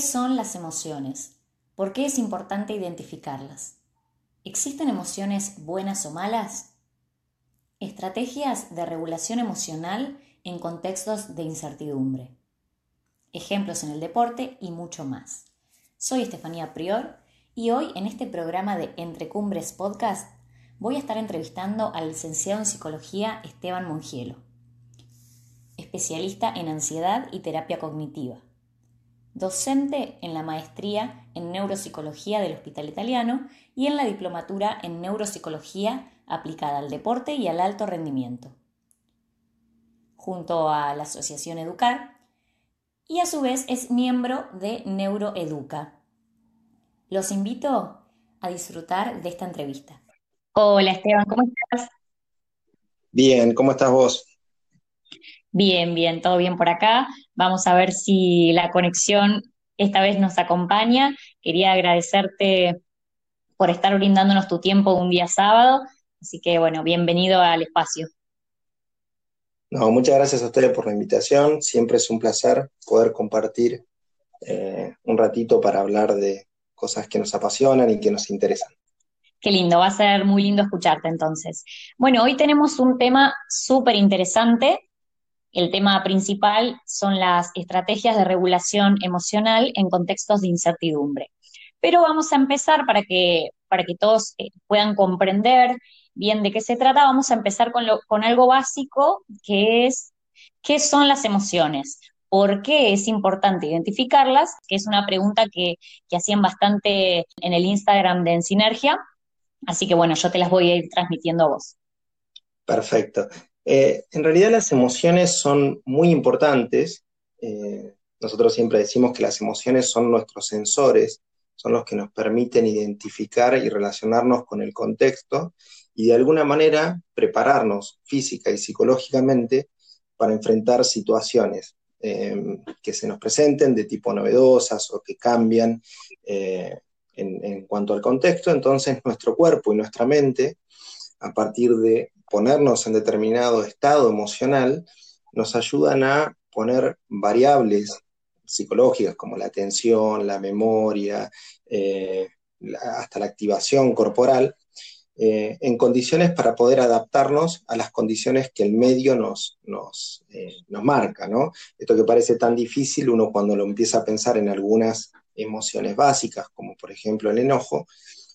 son las emociones? ¿Por qué es importante identificarlas? ¿Existen emociones buenas o malas? Estrategias de regulación emocional en contextos de incertidumbre. Ejemplos en el deporte y mucho más. Soy Estefanía Prior y hoy en este programa de Entre Cumbres Podcast voy a estar entrevistando al licenciado en psicología Esteban Mongielo, especialista en ansiedad y terapia cognitiva, docente en la maestría en neuropsicología del Hospital Italiano y en la diplomatura en neuropsicología aplicada al deporte y al alto rendimiento, junto a la Asociación Educar, y a su vez es miembro de Neuroeduca. Los invito a disfrutar de esta entrevista. Hola Esteban, ¿cómo estás? Bien, ¿cómo estás vos? Bien, bien, todo bien por acá. Vamos a ver si la conexión esta vez nos acompaña. Quería agradecerte por estar brindándonos tu tiempo un día sábado. Así que bueno, bienvenido al espacio. No, muchas gracias a ustedes por la invitación. Siempre es un placer poder compartir eh, un ratito para hablar de cosas que nos apasionan y que nos interesan. Qué lindo, va a ser muy lindo escucharte entonces. Bueno, hoy tenemos un tema súper interesante. El tema principal son las estrategias de regulación emocional en contextos de incertidumbre. Pero vamos a empezar para que, para que todos eh, puedan comprender bien de qué se trata, vamos a empezar con, lo, con algo básico que es qué son las emociones. ¿Por qué es importante identificarlas? Que es una pregunta que, que hacían bastante en el Instagram de Ensinergia Así que bueno, yo te las voy a ir transmitiendo a vos. Perfecto. Eh, en realidad las emociones son muy importantes. Eh, nosotros siempre decimos que las emociones son nuestros sensores, son los que nos permiten identificar y relacionarnos con el contexto y de alguna manera prepararnos física y psicológicamente para enfrentar situaciones eh, que se nos presenten de tipo novedosas o que cambian en, cuanto al contexto, entonces nuestro cuerpo y nuestra mente, a partir de ponernos en determinado estado emocional, nos ayudan a poner variables psicológicas como la atención, la memoria, eh, hasta la activación corporal, eh, en condiciones para poder adaptarnos a las condiciones que el medio nos, nos, eh, nos marca. ¿no? Esto que parece tan difícil, uno cuando lo empieza a pensar en algunas emociones básicas, como por ejemplo el enojo,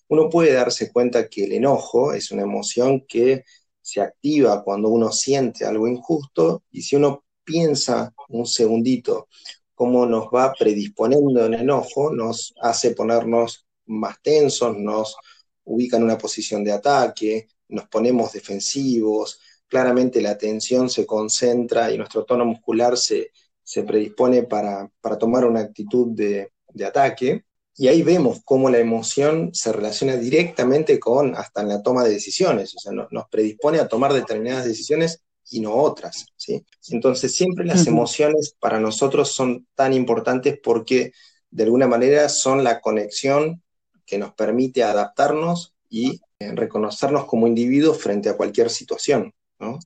uno puede darse cuenta que el enojo es una emoción que se activa cuando uno siente algo injusto y si uno piensa un segundito cómo nos va predisponiendo el enojo, nos hace ponernos más tensos, nos ubica en una posición de ataque, nos ponemos defensivos, claramente la atención se concentra y nuestro tono muscular se, se predispone para, para tomar una actitud de, de ataque, y ahí vemos cómo la emoción se relaciona directamente con hasta en la toma de decisiones, o sea, nos predispone a tomar determinadas decisiones y no otras, ¿sí? Entonces siempre las emociones para nosotros son tan importantes porque de alguna manera son la conexión que nos permite adaptarnos y eh, reconocernos como individuos frente a cualquier situación, ¿no?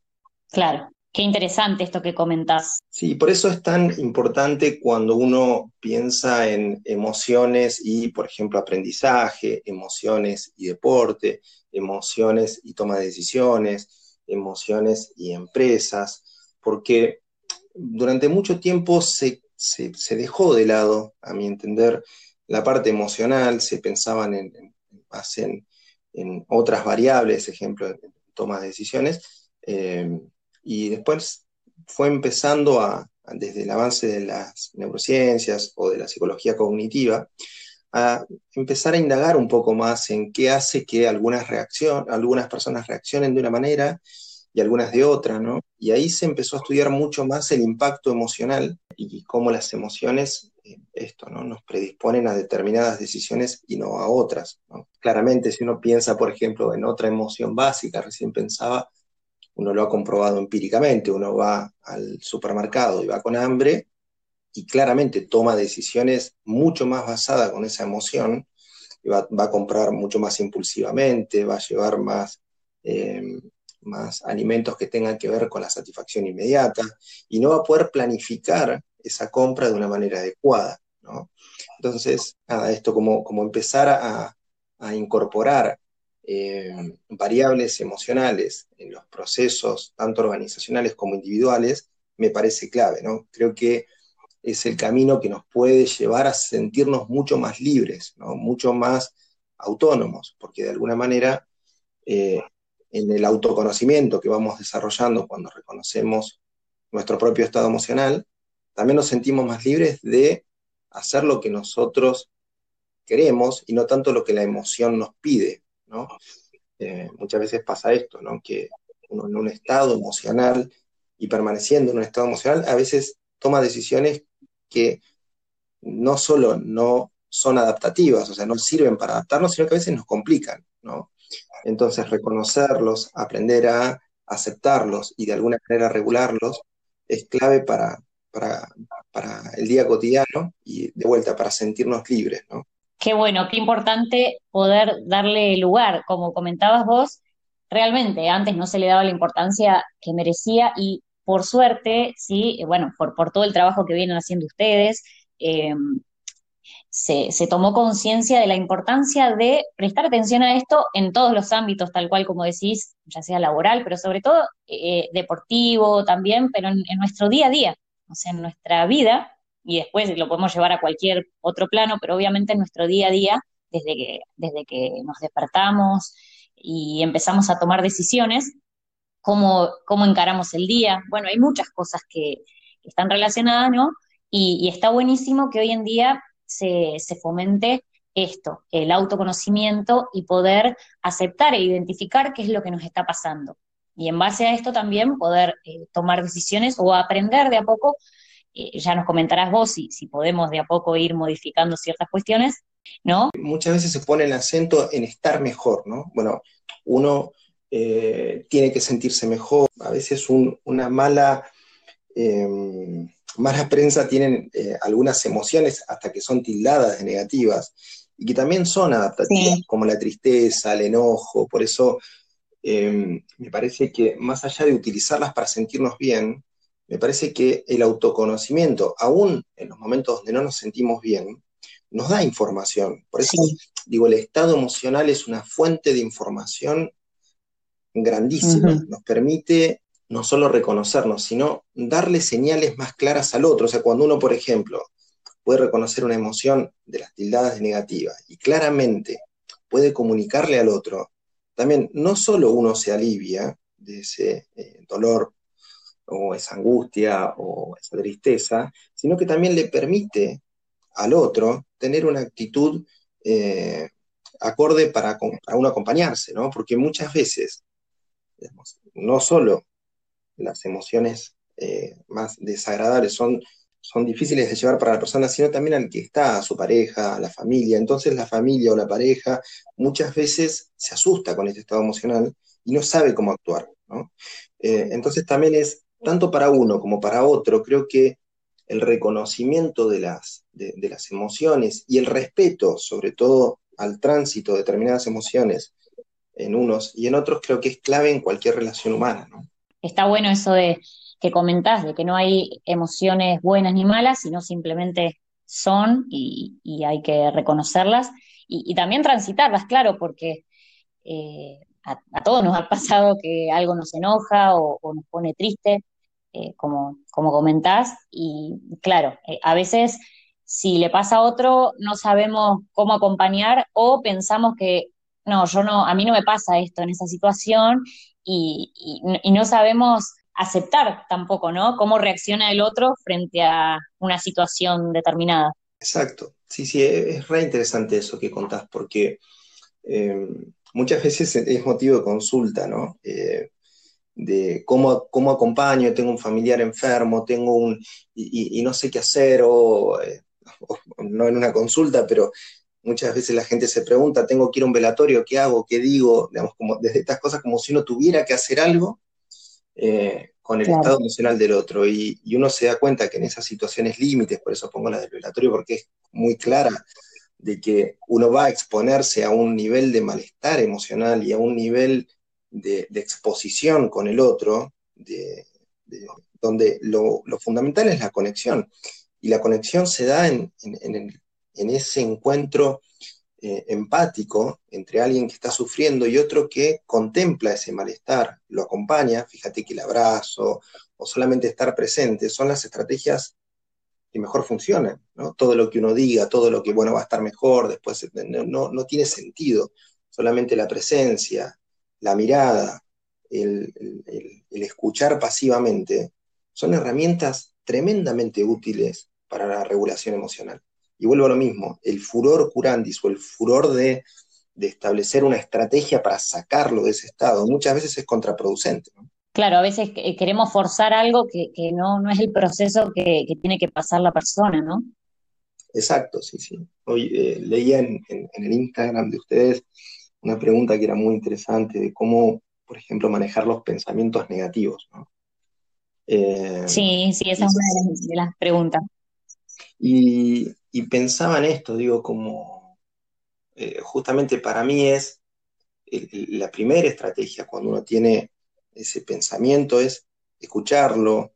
Claro. Qué interesante esto que comentás. Sí, por eso es tan importante cuando uno piensa en emociones y, por ejemplo, aprendizaje, emociones y deporte, emociones y toma de decisiones, emociones y empresas, porque durante mucho tiempo se, dejó de lado, a mi entender, la parte emocional, se pensaban en, más en, otras variables, ejemplo, toma de decisiones. Eh, y después fue empezando a, desde el avance de las neurociencias o de la psicología cognitiva, a empezar a indagar un poco más en qué hace que algunas, algunas personas reaccionen de una manera y algunas de otra, ¿no? Y ahí se empezó a estudiar mucho más el impacto emocional y cómo las emociones, eh, esto, ¿no? Nos predisponen a determinadas decisiones y no a otras, Claramente, si uno piensa, por ejemplo, en otra emoción básica, recién pensaba uno lo ha comprobado empíricamente, uno va al supermercado y va con hambre y claramente toma decisiones mucho más basadas con esa emoción, y va, a comprar mucho más impulsivamente, va a llevar más, eh, más alimentos que tengan que ver con la satisfacción inmediata y no va a poder planificar esa compra de una manera adecuada. Entonces, nada, esto como, como empezar a, incorporar eh, variables emocionales en los procesos, tanto organizacionales como individuales, me parece clave, ¿no? Creo que es el camino que nos puede llevar a sentirnos mucho más libres, ¿no? mucho más autónomos, porque de alguna manera eh, en el autoconocimiento que vamos desarrollando cuando reconocemos nuestro propio estado emocional, también nos sentimos más libres de hacer lo que nosotros queremos y no tanto lo que la emoción nos pide, Eh, muchas veces pasa esto, ¿no? Que uno en un estado emocional y permaneciendo en un estado emocional, a veces toma decisiones que no solo no son adaptativas, o sea, no sirven para adaptarnos, sino que a veces nos complican. Entonces, reconocerlos, aprender a aceptarlos y de alguna manera regularlos es clave para, para, el día cotidiano y de vuelta para sentirnos libres, ¿no? Qué bueno, qué importante poder darle lugar, como comentabas vos, realmente antes no se le daba la importancia que merecía y por suerte, sí, bueno, por, todo el trabajo que vienen haciendo ustedes, eh, se, tomó conciencia de la importancia de prestar atención a esto en todos los ámbitos, tal cual como decís, ya sea laboral, pero sobre todo eh, deportivo también, pero en, nuestro día a día, o sea, en nuestra vida, y después lo podemos llevar a cualquier otro plano, pero obviamente en nuestro día a día, desde que, desde que nos despertamos y empezamos a tomar decisiones, cómo, cómo encaramos el día. Bueno, hay muchas cosas que, están relacionadas, ¿no? y, está buenísimo que hoy en día se, fomente esto, el autoconocimiento y poder aceptar e identificar qué es lo que nos está pasando. Y en base a esto también poder eh, tomar decisiones o aprender de a poco, eh, ya nos comentarás vos si, si podemos de a poco ir modificando ciertas cuestiones, ¿no? Muchas veces se pone el acento en estar mejor, ¿no? Bueno, uno eh, tiene que sentirse mejor, a veces una mala em, prensa tienen eh, algunas emociones hasta que son tildadas de negativas y que también son adaptativas, como la tristeza, el enojo. Por eso em, me parece que más allá de utilizarlas para sentirnos bien, me parece que el autoconocimiento, aún en los momentos donde no nos sentimos bien, nos da información. Por eso digo, el estado emocional es una fuente de información grandísima. Nos permite no solo reconocernos, sino darle señales más claras al otro. O sea, cuando uno, por ejemplo, puede reconocer una emoción de las tildadas de negativa y claramente puede comunicarle al otro, también no solo uno se alivia de ese eh, dolor o esa angustia o esa tristeza, sino que también le permite al otro tener una actitud eh, acorde para, para, uno acompañarse, ¿no? Porque muchas veces, no solo las emociones eh, más desagradables son, son difíciles de llevar para la persona, sino también al que está, a su pareja, a la familia. Entonces la familia o la pareja muchas veces se asusta con este estado emocional y no sabe cómo actuar. Eh, entonces también es, tanto para uno como para otro, creo que el reconocimiento de las, de, las emociones y el respeto, sobre todo al tránsito de determinadas emociones en unos y en otros, creo que es clave en cualquier relación humana. está bueno eso de que comentás, de que no hay emociones buenas ni malas, sino simplemente son y, hay que reconocerlas y, también transitarlas, claro, porque eh, a, todos nos ha pasado que algo nos enoja o, nos pone triste, eh, como, como comentás, y claro, eh, a veces si le pasa a otro no sabemos cómo acompañar o pensamos que no, yo no, a mí no me pasa esto en esa situación y, no sabemos aceptar tampoco, ¿no? Cómo reacciona el otro frente a una situación determinada. Exacto, sí, sí, es re interesante eso que contás, porque eh, muchas veces es motivo de consulta, ¿no? De cómo, cómo acompaño, tengo un familiar enfermo, tengo un, y, no sé qué hacer, o, eh, o, no en una consulta, pero muchas veces la gente se pregunta, tengo que ir a un velatorio, ¿qué hago? ¿Qué digo? Digamos, como desde estas cosas como si uno tuviera que hacer algo eh, con el estado emocional del otro. Y, uno se da cuenta que en esas situaciones límites, por eso pongo la del velatorio, porque es muy clara de que uno va a exponerse a un nivel de malestar emocional y a un nivel de, exposición con el otro, donde lo, fundamental es la conexión. y la conexión se da en, ese encuentro eh, empático entre alguien que está sufriendo y otro que contempla ese malestar, lo acompaña, fíjate que el abrazo o solamente estar presente son las estrategias que mejor funcionan. Todo lo que uno diga, todo lo que, bueno, va a estar mejor, después no, no tiene sentido, solamente la presencia, la mirada, el, escuchar pasivamente, son herramientas tremendamente útiles para la regulación emocional. Y vuelvo a lo mismo, el furor curandis o el furor de, establecer una estrategia para sacarlo de ese estado muchas veces es contraproducente. Claro, a veces queremos forzar algo que, no, no, es el proceso que, tiene que pasar la persona, ¿no? Exacto, sí, sí. Hoy eh, leía en, el Instagram de ustedes una pregunta que era muy interesante de cómo, por ejemplo, manejar los pensamientos negativos. Eh, sí, sí, esa es una de las, preguntas. Y, pensaba en esto, digo, como eh, justamente para mí es la primera estrategia cuando uno tiene ese pensamiento es escucharlo,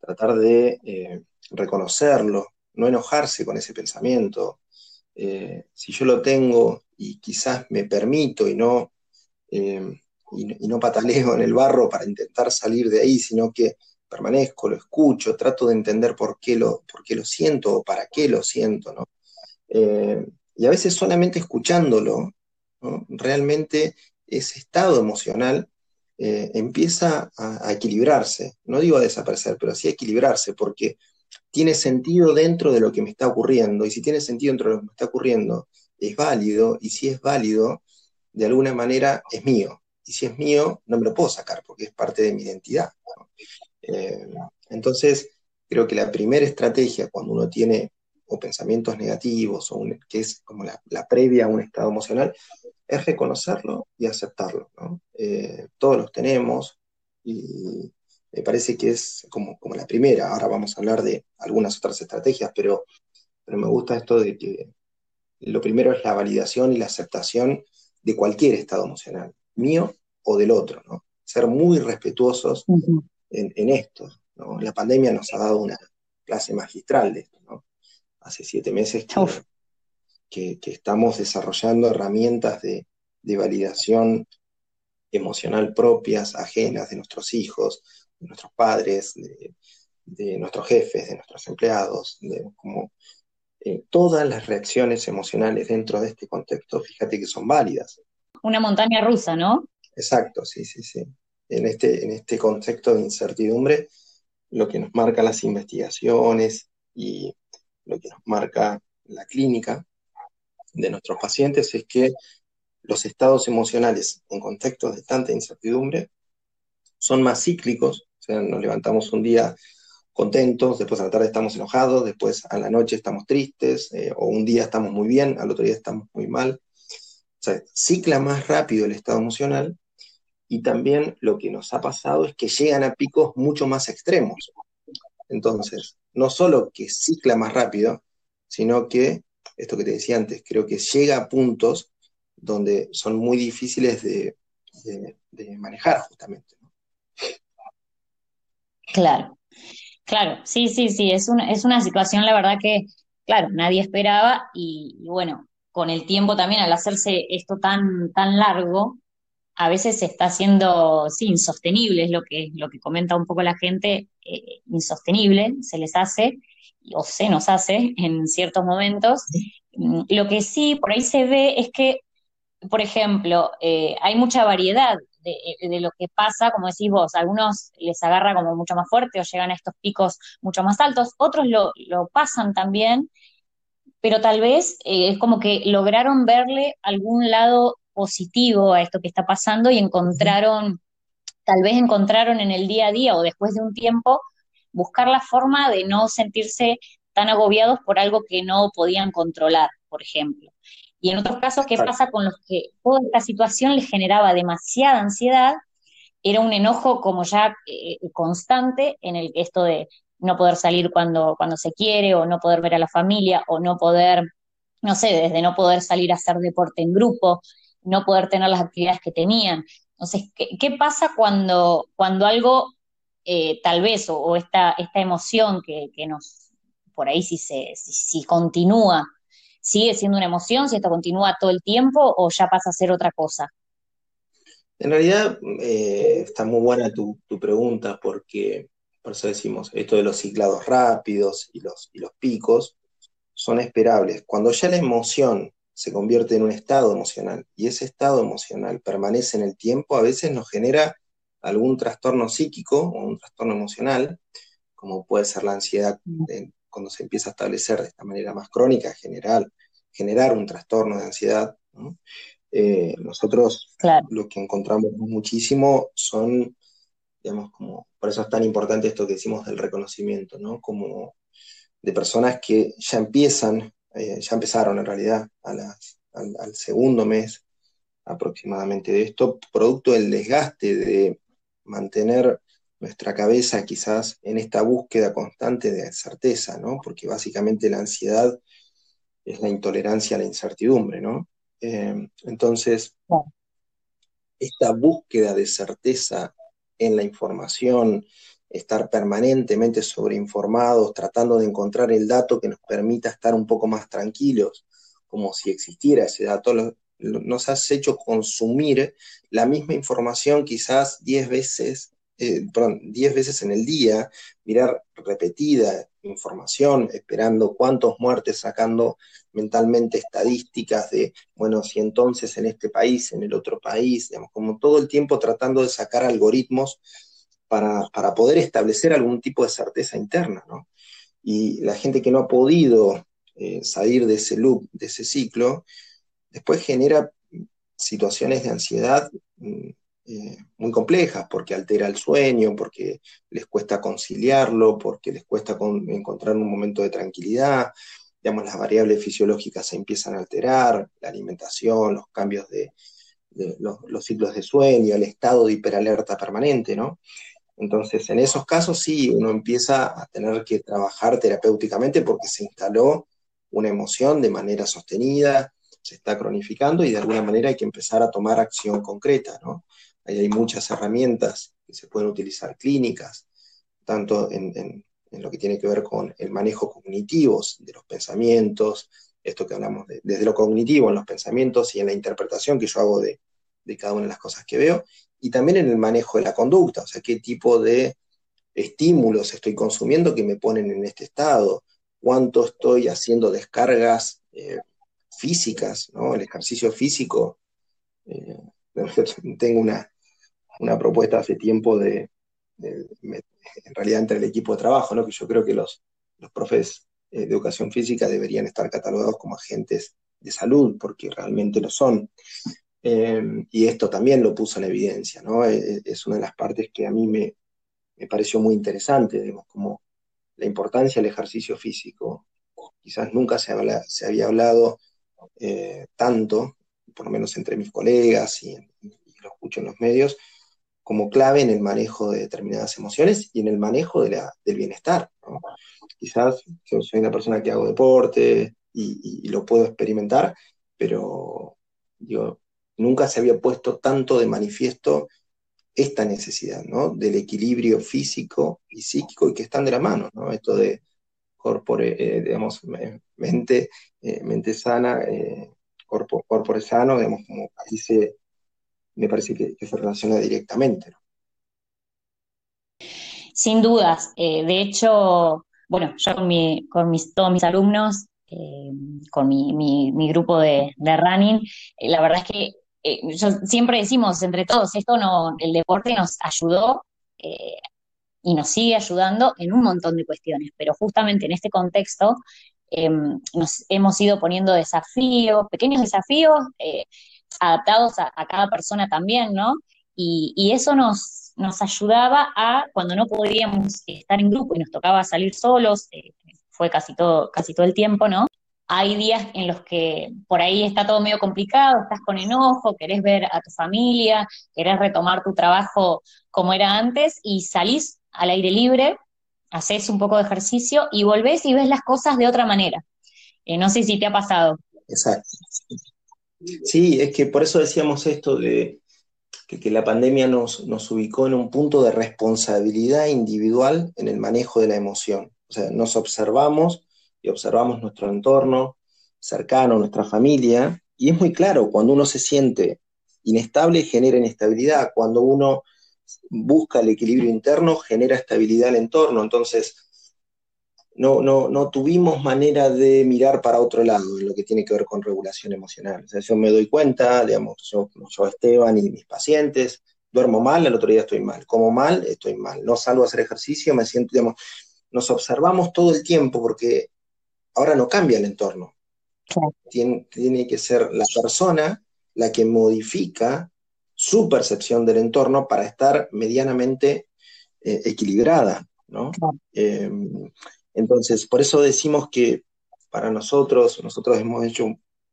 tratar de eh, reconocerlo, no enojarse con ese pensamiento. si yo lo tengo y quizás me permito y no, eh, y, no pataleo en el barro para intentar salir de ahí, sino que permanezco, lo escucho, trato de entender por qué lo, por qué lo siento o para qué lo siento, ¿no? Eh, y a veces solamente escuchándolo, realmente ese estado emocional eh, empieza a, a, equilibrarse. No digo a desaparecer, pero sí a equilibrarse, porque tiene sentido dentro de lo que me está ocurriendo. Y si tiene sentido dentro de lo que me está ocurriendo, es válido y si es válido, de alguna manera es mío. Y si es mío, no me lo puedo sacar porque es parte de mi identidad. Eh, entonces, creo que la primera estrategia cuando uno tiene o pensamientos negativos, o que es como la, previa a un estado emocional, es reconocerlo y aceptarlo. Eh, todos los tenemos y me parece que es como, como la primera. Ahora vamos a hablar de algunas otras estrategias, pero, pero me gusta esto de que lo primero es la validación y la aceptación de cualquier estado emocional, mío o del otro, ¿no? Ser muy respetuosos en, esto, La pandemia nos ha dado una clase magistral de esto, ¿no? Hace siete meses que, estamos desarrollando herramientas de, validación emocional propias, ajenas de nuestros hijos, de nuestros padres, de, nuestros jefes, de nuestros empleados, de, como eh, todas las reacciones emocionales dentro de este contexto, fíjate que son válidas. Una montaña rusa, ¿no? Exacto, sí, sí, sí. En este, en este contexto de incertidumbre, lo que nos marca las investigaciones y lo que nos marca la clínica de nuestros pacientes es que los estados emocionales en contextos de tanta incertidumbre son más cíclicos, o sea, nos levantamos un día contentos, después a la tarde estamos enojados, después a la noche estamos tristes, eh, o un día estamos muy bien, al otro día estamos muy mal. O sea, cicla más rápido el estado emocional y también lo que nos ha pasado es que llegan a picos mucho más extremos. Entonces, no solo que cicla más rápido, sino que, esto que te decía antes, creo que llega a puntos donde son muy difíciles de, de manejar justamente. Claro. Claro, sí, sí, sí, es una, es una situación, la verdad que, claro, nadie esperaba y, bueno, con el tiempo también, al hacerse esto tan, tan largo, a veces se está haciendo, sí, insostenible, es lo que, lo que comenta un poco la gente, eh, insostenible, se les hace, o se nos hace en ciertos momentos. Mm, lo que sí, por ahí se ve es que, por ejemplo, eh, hay mucha variedad eh, de, lo que pasa, como decís vos, algunos les agarra como mucho más fuerte o llegan a estos picos mucho más altos, otros lo, pasan también, pero tal vez eh, es como que lograron verle algún lado positivo a esto que está pasando y encontraron, tal vez encontraron en el día a día o después de un tiempo, buscar la forma de no sentirse tan agobiados por algo que no podían controlar, por ejemplo. Y en otros casos, ¿qué pasa con los que toda esta situación les generaba demasiada ansiedad? Era un enojo como ya eh, constante en el que esto de no poder salir cuando, cuando se quiere, o no poder ver a la familia, o no poder, no sé, desde no poder salir a hacer deporte en grupo, no poder tener las actividades que tenían. Entonces, ¿qué, pasa cuando, cuando algo, eh, tal vez, o, esta, esta emoción que, que, nos por ahí si, se, si, continúa, sigue siendo una emoción, si esto continúa todo el tiempo o ya pasa a ser otra cosa. En realidad eh, está muy buena tu, pregunta porque, por eso decimos, esto de los ciclados rápidos y los, y los picos son esperables. Cuando ya la emoción se convierte en un estado emocional y ese estado emocional permanece en el tiempo, a veces nos genera algún trastorno psíquico o un trastorno emocional, como puede ser la ansiedad cuando se empieza a establecer de esta manera más crónica, general, generar un trastorno de ansiedad. Eh, nosotros lo que encontramos muchísimo son, digamos, como, por eso es tan importante esto que decimos del reconocimiento, ¿no? Como de personas que ya empiezan eh, ya empezaron en realidad al, segundo mes aproximadamente de esto, producto del desgaste de mantener nuestra cabeza quizás en esta búsqueda constante de certeza, ¿no? Porque básicamente la ansiedad es la intolerancia a la incertidumbre, ¿no? Eh, entonces, esta búsqueda de certeza en la información, estar permanentemente sobreinformados, tratando de encontrar el dato que nos permita estar un poco más tranquilos, como si existiera ese dato, nos has hecho consumir la misma información quizás 10 veces, eh, veces en el día, mirar repetida información, esperando cuántos muertes, sacando mentalmente estadísticas de, bueno, si entonces en este país, en el otro país, digamos, como todo el tiempo tratando de sacar algoritmos para, poder establecer algún tipo de certeza interna, ¿no? Y la gente que no ha podido eh, salir de ese loop, de ese ciclo, después genera situaciones de ansiedad mm, eh, muy complejas, porque altera el sueño, porque les cuesta conciliarlo, porque les cuesta encontrar un momento de tranquilidad, digamos, las variables fisiológicas se empiezan a alterar, la alimentación, los cambios de, los, los, ciclos de sueño, el estado de hiperalerta permanente, ¿no? Entonces, en esos casos sí, uno empieza a tener que trabajar terapéuticamente porque se instaló una emoción de manera sostenida, se está cronificando y de alguna manera hay que empezar a tomar acción concreta, ¿no? Ahí hay muchas herramientas que se pueden utilizar clínicas, tanto en, lo que tiene que ver con el manejo cognitivo de los pensamientos, esto que hablamos desde lo cognitivo en los pensamientos y en la interpretación que yo hago de, de cada una de las cosas que veo, y también en el manejo de la conducta, o sea, qué tipo de estímulos estoy consumiendo que me ponen en este estado, cuánto estoy haciendo descargas eh, físicas. El ejercicio físico. Eh, tengo una, propuesta hace tiempo de, en realidad entre el equipo de trabajo, ¿no? Que yo creo que los, los profes eh, de educación física deberían estar catalogados como agentes de salud, porque realmente lo son. Em, y esto también lo puso en evidencia, ¿no? E, e, es una de las partes que a mí me, pareció muy interesante, digamos, como la importancia del ejercicio físico. Quizás nunca se, se había hablado eh, tanto, por lo menos entre mis colegas y, lo escucho en los medios, como clave en el manejo de determinadas emociones y en el manejo del bienestar. Quizás yo soy una persona que hago deporte y, lo puedo experimentar, pero digo, nunca se había puesto tanto de manifiesto esta necesidad, ¿no? Del equilibrio físico y psíquico y que están de la mano, ¿no? Esto de corpore, eh, digamos, mente, eh, mente sana, eh, corpo, corpore sano, digamos, como ahí se, me parece que, se relaciona directamente, Sin dudas. de hecho, bueno, yo con, con mis, todos mis alumnos, con mi, grupo de, de running, la verdad es que eh, siempre decimos entre todos, esto no, el deporte nos ayudó eh, y nos sigue ayudando en un montón de cuestiones, pero justamente en este contexto em, nos hemos ido poniendo desafíos, pequeños desafíos eh, adaptados a, cada persona también, ¿no? Y, eso nos, nos ayudaba a, cuando no podíamos estar en grupo y nos tocaba salir solos, fue casi todo, casi todo el tiempo, ¿no? hay días en los que por ahí está todo medio complicado, estás con enojo, querés ver a tu familia, querés retomar tu trabajo como era antes y salís al aire libre, haces un poco de ejercicio y volvés y ves las cosas de otra manera. Eh, no sé si te ha pasado. Exacto. Sí, es que por eso decíamos esto de que, la pandemia nos, nos ubicó en un punto de responsabilidad individual en el manejo de la emoción O sea, nos observamos y observamos nuestro entorno cercano, nuestra familia, y es muy claro, cuando uno se siente inestable, genera inestabilidad, cuando uno busca el equilibrio interno, genera estabilidad el entorno, entonces no, no, no tuvimos manera de mirar para otro lado en lo que tiene que ver con regulación emocional. O sea, yo me doy cuenta, digamos, yo, yo Esteban y mis pacientes, duermo mal, el otro día estoy mal, como mal, estoy mal, no salgo a hacer ejercicio, me siento, digamos, nos observamos todo el tiempo porque ahora no cambia el entorno. Tiene, tiene, que ser la persona la que modifica su percepción del entorno para estar medianamente eh, equilibrada, ¿no? Eh, entonces, por eso decimos que para nosotros, nosotros hemos hecho,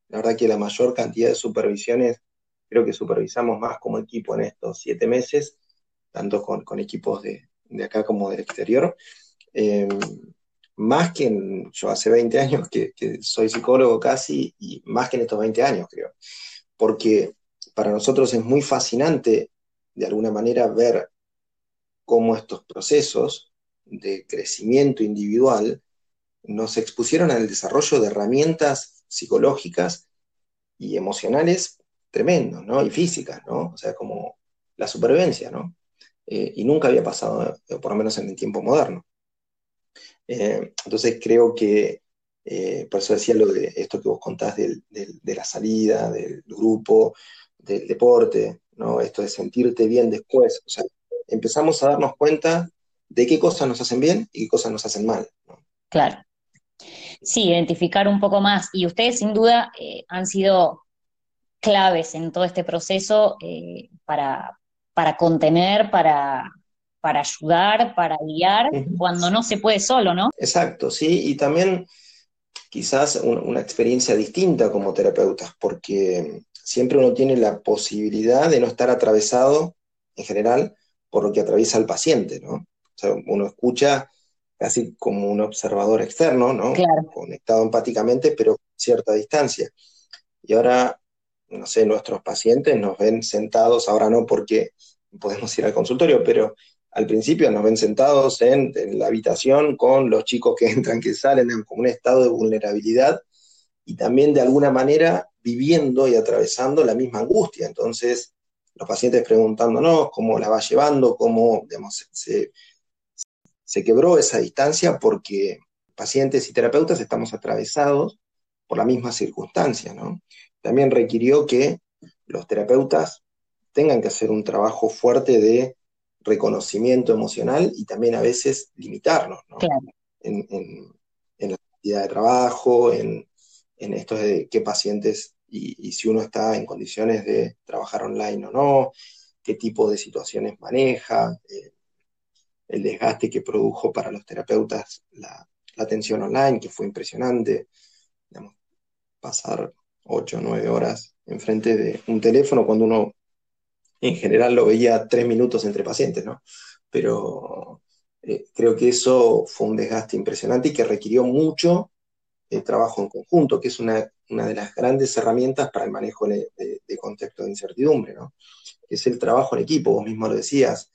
la verdad que la mayor cantidad de supervisiones, creo que supervisamos más como equipo en estos siete meses, tanto con, equipos de, acá como del exterior. Eh, más que en, yo hace 20 años que, soy psicólogo casi, y más que en estos 20 años, creo. Porque para nosotros es muy fascinante, de alguna manera, ver cómo estos procesos de crecimiento individual nos expusieron al desarrollo de herramientas psicológicas y emocionales tremendos, ¿no? Y físicas, ¿no? O sea, como la supervivencia, ¿no? Eh, y nunca había pasado, eh, por lo menos en el tiempo moderno. Eh, entonces creo que, por eso decía lo de esto que vos contás de la salida, del grupo, del deporte, ¿no? Esto de sentirte bien después. O sea, empezamos a darnos cuenta de qué cosas nos hacen bien y qué cosas nos hacen mal. Claro. Sí, identificar un poco más. Y ustedes sin duda eh, han sido claves en todo este proceso para, para contener, para, para ayudar, para guiar, cuando no se puede solo, ¿no? Exacto, sí, y también quizás una experiencia distinta como terapeutas, porque siempre uno tiene la posibilidad de no estar atravesado, en general, por lo que atraviesa el paciente, ¿no? O sea, uno escucha casi como un observador externo, ¿no? Claro. Conectado empáticamente, pero a cierta distancia. Y ahora, no sé, nuestros pacientes nos ven sentados, ahora no porque podemos ir al consultorio, pero al principio nos ven sentados en, la habitación con los chicos que entran, que salen, en un estado de vulnerabilidad y también de alguna manera viviendo y atravesando la misma angustia. Entonces, los pacientes preguntándonos cómo la va llevando, cómo digamos, se, se quebró esa distancia porque pacientes y terapeutas estamos atravesados por la misma circunstancia, ¿no? También requirió que los terapeutas tengan que hacer un trabajo fuerte de reconocimiento emocional y también a veces limitarnos, ¿no? En, la actividad de trabajo, en, esto de qué pacientes y, si uno está en condiciones de trabajar online o no, qué tipo de situaciones maneja, eh, el desgaste que produjo para los terapeutas la, atención online, que fue impresionante, pasar ocho o nueve horas enfrente de un teléfono cuando uno en general lo veía tres minutos entre pacientes, ¿no? Pero eh, creo que eso fue un desgaste impresionante y que requirió mucho eh, trabajo en conjunto, que es una, de las grandes herramientas para el manejo de, contexto de incertidumbre, ¿no? Es el trabajo en equipo, vos mismo lo decías,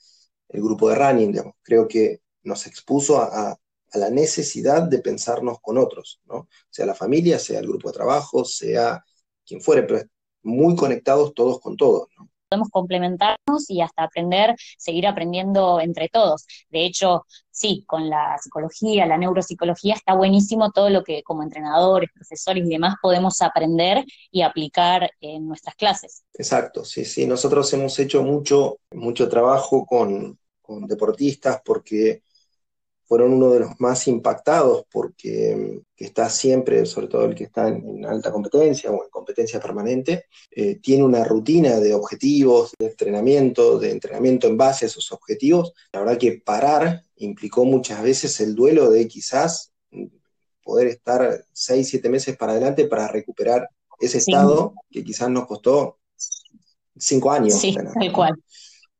el grupo de running, digamos, creo que nos expuso a, la necesidad de pensarnos con otros, ¿no? Sea la familia, sea el grupo de trabajo, sea quien fuere, pero muy conectados todos con todos, ¿no? Podemos complementarnos y hasta aprender, seguir aprendiendo entre todos. De hecho, sí, con la psicología, la neuropsicología, está buenísimo todo lo que como entrenadores, profesores y demás podemos aprender y aplicar en nuestras clases. Exacto, sí, sí. Nosotros hemos hecho mucho, mucho trabajo con, con deportistas porque fueron uno de los más impactados porque está siempre, sobre todo el que está en, alta competencia o en competencia permanente, eh, tiene una rutina de objetivos, de entrenamiento, de entrenamiento en base a esos objetivos. La verdad que parar implicó muchas veces el duelo de quizás poder estar seis, siete meses para adelante para recuperar ese estado que quizás nos costó cinco años. Sí, tal cual.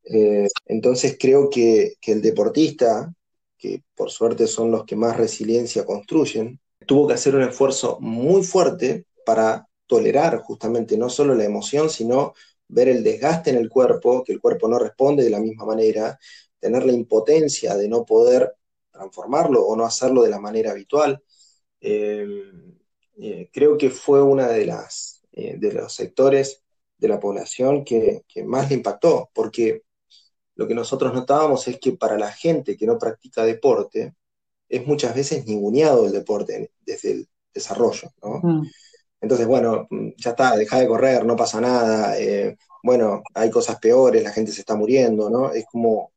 Eh, entonces creo que, que el deportista que por suerte son los que más resiliencia construyen, tuvo que hacer un esfuerzo muy fuerte para tolerar justamente no solo la emoción, sino ver el desgaste en el cuerpo, que el cuerpo no responde de la misma manera, tener la impotencia de no poder transformarlo o no hacerlo de la manera habitual. Eh, eh, creo que fue uno de, las, de los sectores de la población que, más le impactó, porque lo que nosotros notábamos es que para la gente que no practica deporte, es muchas veces ninguneado el deporte desde el desarrollo, ¿no? Mm. Entonces, bueno, ya está, deja de correr, no pasa nada, bueno, hay cosas peores, la gente se está muriendo, ¿no? Es como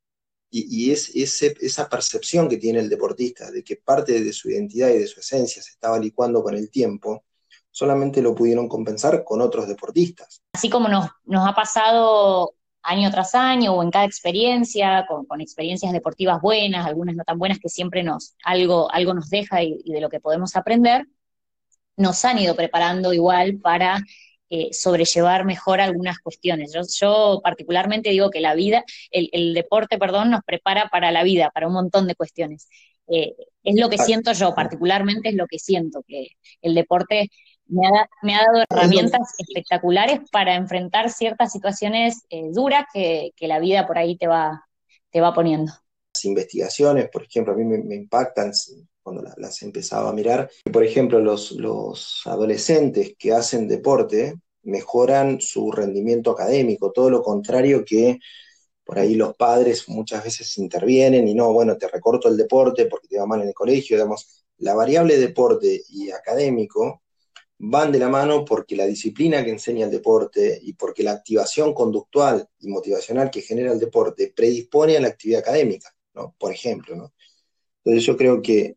y, es esa percepción que tiene el deportista de que parte de su identidad y de su esencia se estaba licuando con el tiempo, solamente lo pudieron compensar con otros deportistas. Así como nos, nos ha pasado año tras año o en cada experiencia, con, experiencias deportivas buenas, algunas no tan buenas, que siempre nos, algo, algo nos deja y de lo que podemos aprender, nos han ido preparando igual para eh, sobrellevar mejor algunas cuestiones. Yo, particularmente digo que la vida, el, deporte, perdón, nos prepara para la vida, para un montón de cuestiones. Eh, es lo que siento yo, particularmente es lo que siento, que el deporte me ha, dado herramientas espectaculares para enfrentar ciertas situaciones eh, duras que, la vida por ahí te va, te va poniendo. Las investigaciones, por ejemplo, a mí me, impactan cuando las, empezaba a mirar. Por ejemplo, los, los adolescentes que hacen deporte mejoran su rendimiento académico, todo lo contrario que por ahí los padres muchas veces intervienen y no, bueno, te recorto el deporte porque te va mal en el colegio, digamos, la variable deporte y académico van de la mano porque la disciplina que enseña el deporte y porque la activación conductual y motivacional que genera el deporte predispone a la actividad académica, ¿no? Por ejemplo, ¿no? Entonces yo creo que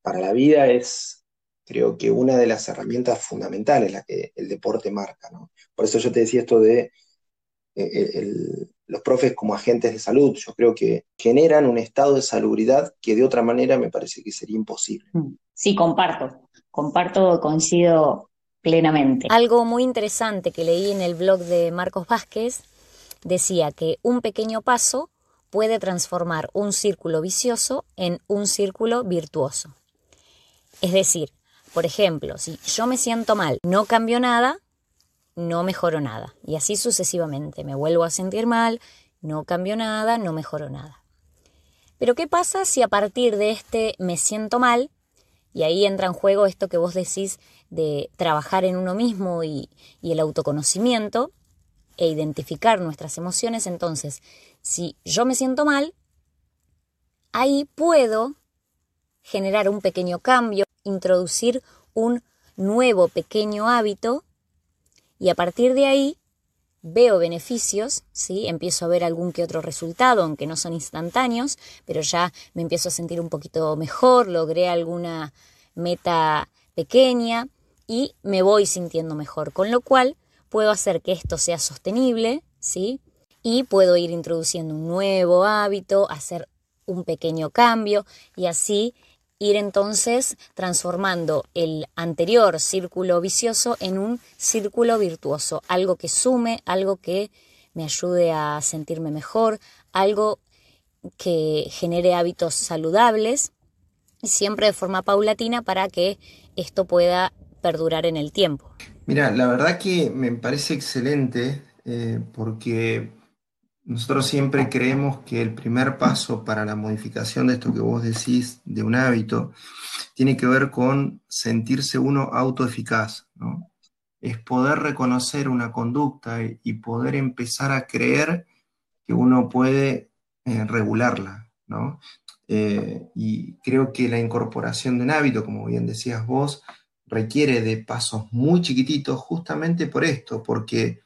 para la vida es, creo que una de las herramientas fundamentales la que el deporte marca, ¿no? Por eso yo te decía esto de eh, los profes como agentes de salud, yo creo que generan un estado de salubridad que de otra manera me parece que sería imposible. Sí, comparto, comparto, coincido plenamente. Algo muy interesante que leí en el blog de Marcos Vázquez decía que un pequeño paso puede transformar un círculo vicioso en un círculo virtuoso. Es decir, por ejemplo, si yo me siento mal, no cambio nada, no mejoro nada. Y así sucesivamente. Me vuelvo a sentir mal, no cambio nada, no mejoro nada. Pero ¿qué pasa si a partir de este me siento mal, y ahí entra en juego esto que vos decís de trabajar en uno mismo y, el autoconocimiento e identificar nuestras emociones, entonces, si yo me siento mal, ahí puedo generar un pequeño cambio, introducir un nuevo pequeño hábito y a partir de ahí veo beneficios, ¿sí? empiezo a ver algún que otro resultado, aunque no son instantáneos, pero ya me empiezo a sentir un poquito mejor, logré alguna meta pequeña y me voy sintiendo mejor, con lo cual puedo hacer que esto sea sostenible, ¿sí? Y puedo ir introduciendo un nuevo hábito, hacer un pequeño cambio y así ir entonces transformando el anterior círculo vicioso en un círculo virtuoso, algo que sume, algo que me ayude a sentirme mejor, algo que genere hábitos saludables, siempre de forma paulatina para que esto pueda perdurar en el tiempo. Mira, la verdad que me parece excelente eh, porque nosotros siempre creemos que el primer paso para la modificación de esto que vos decís, de un hábito, tiene que ver con sentirse uno autoeficaz, ¿no? Es poder reconocer una conducta y, poder empezar a creer que uno puede eh, regularla, ¿no? Eh, y creo que la incorporación de un hábito, como bien decías vos, requiere de pasos muy chiquititos justamente por esto, porque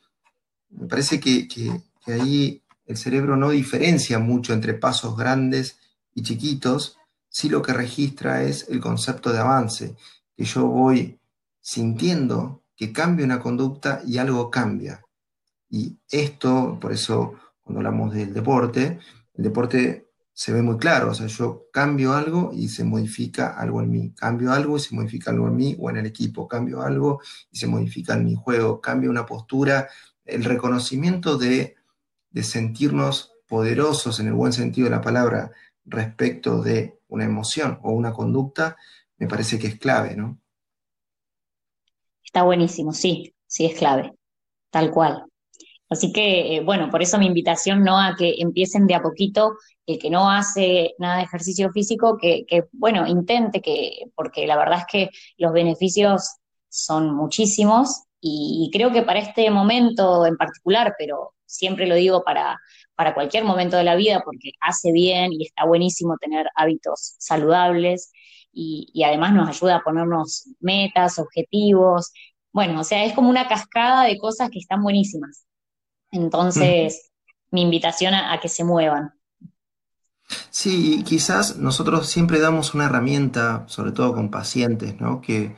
me parece que, que ahí el cerebro no diferencia mucho entre pasos grandes y chiquitos, si lo que registra es el concepto de avance, que yo voy sintiendo que cambia una conducta y algo cambia. Y esto, por eso cuando hablamos del deporte, el deporte se ve muy claro, o sea, yo cambio algo y se modifica algo en mí, cambio algo y se modifica algo en mí o en el equipo, cambio algo y se modifica en mi juego, cambio una postura, el reconocimiento de de sentirnos poderosos en el buen sentido de la palabra respecto de una emoción o una conducta, me parece que es clave, ¿no? Está buenísimo, sí, sí es clave, tal cual. Así que, eh, bueno, por eso mi invitación, ¿no? A que empiecen de a poquito, el que no hace nada de ejercicio físico, que, bueno, intente que, porque la verdad es que los beneficios son muchísimos y, creo que para este momento en particular, pero siempre lo digo para, para cualquier momento de la vida, porque hace bien y está buenísimo tener hábitos saludables y, y además nos ayuda a ponernos metas, objetivos. Bueno, o sea, es como una cascada de cosas que están buenísimas. Entonces, mi invitación a, que se muevan. Sí, quizás nosotros siempre damos una herramienta, sobre todo con pacientes, ¿no? Que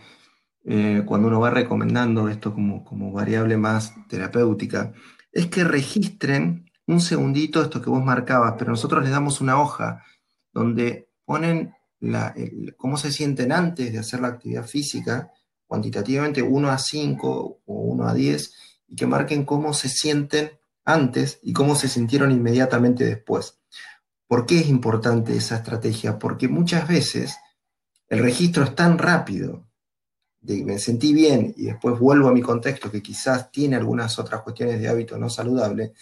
eh, cuando uno va recomendando esto como, como variable más terapéutica, es que registren un segundito esto que vos marcabas, pero nosotros les damos una hoja donde ponen cómo se sienten antes de hacer la actividad física, cuantitativamente 1 a 5 o 1 a 10, y que marquen cómo se sienten antes y cómo se sintieron inmediatamente después. ¿Por qué es importante esa estrategia? Porque muchas veces el registro es tan rápido de me sentí bien y después vuelvo a mi contexto que quizás tiene algunas otras cuestiones de hábito no saludable,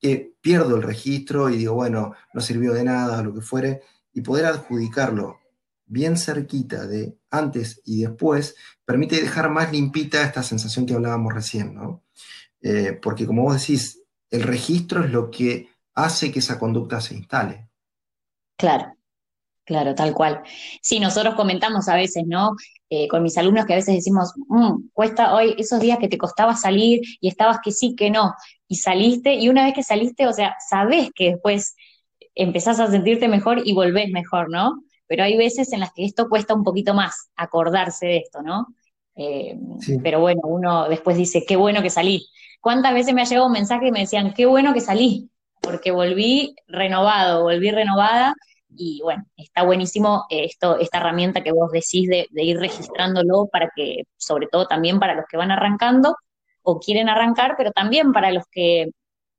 que pierdo el registro y digo, bueno, no sirvió de nada, lo que fuere, y poder adjudicarlo bien cerquita de antes y después permite dejar más limpita esta sensación que hablábamos recién, ¿no? Eh, porque como vos decís, el registro es lo que hace que esa conducta se instale. Claro, claro, tal cual. Sí, nosotros comentamos a veces, ¿no? Eh, con mis alumnos que a veces decimos, mm, cuesta hoy esos días que te costaba salir y estabas que sí, que no, y saliste, y una vez que saliste, o sea, sabés que después empezás a sentirte mejor y volvés mejor, ¿no? Pero hay veces en las que esto cuesta un poquito más, acordarse de esto, ¿no? Eh, pero bueno, uno después dice, qué bueno que salí. ¿Cuántas veces me ha llegado un mensaje y me decían, qué bueno que salí? Porque volví renovado, volví renovada y bueno, está buenísimo esto, esta herramienta que vos decís de, ir registrándolo para que, sobre todo también para los que van arrancando o quieren arrancar, pero también para los que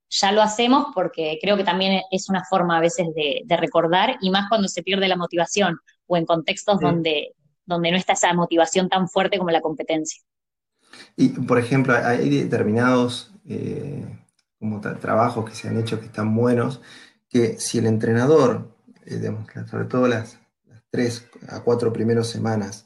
ya lo hacemos, porque creo que también es una forma a veces de, recordar, y más cuando se pierde la motivación o en contextos donde, donde no está esa motivación tan fuerte como la competencia. Y, por ejemplo, hay determinados eh, como trabajos que se han hecho que están buenos, que si el entrenador, eh, sobre todo las, tres a cuatro primeras semanas,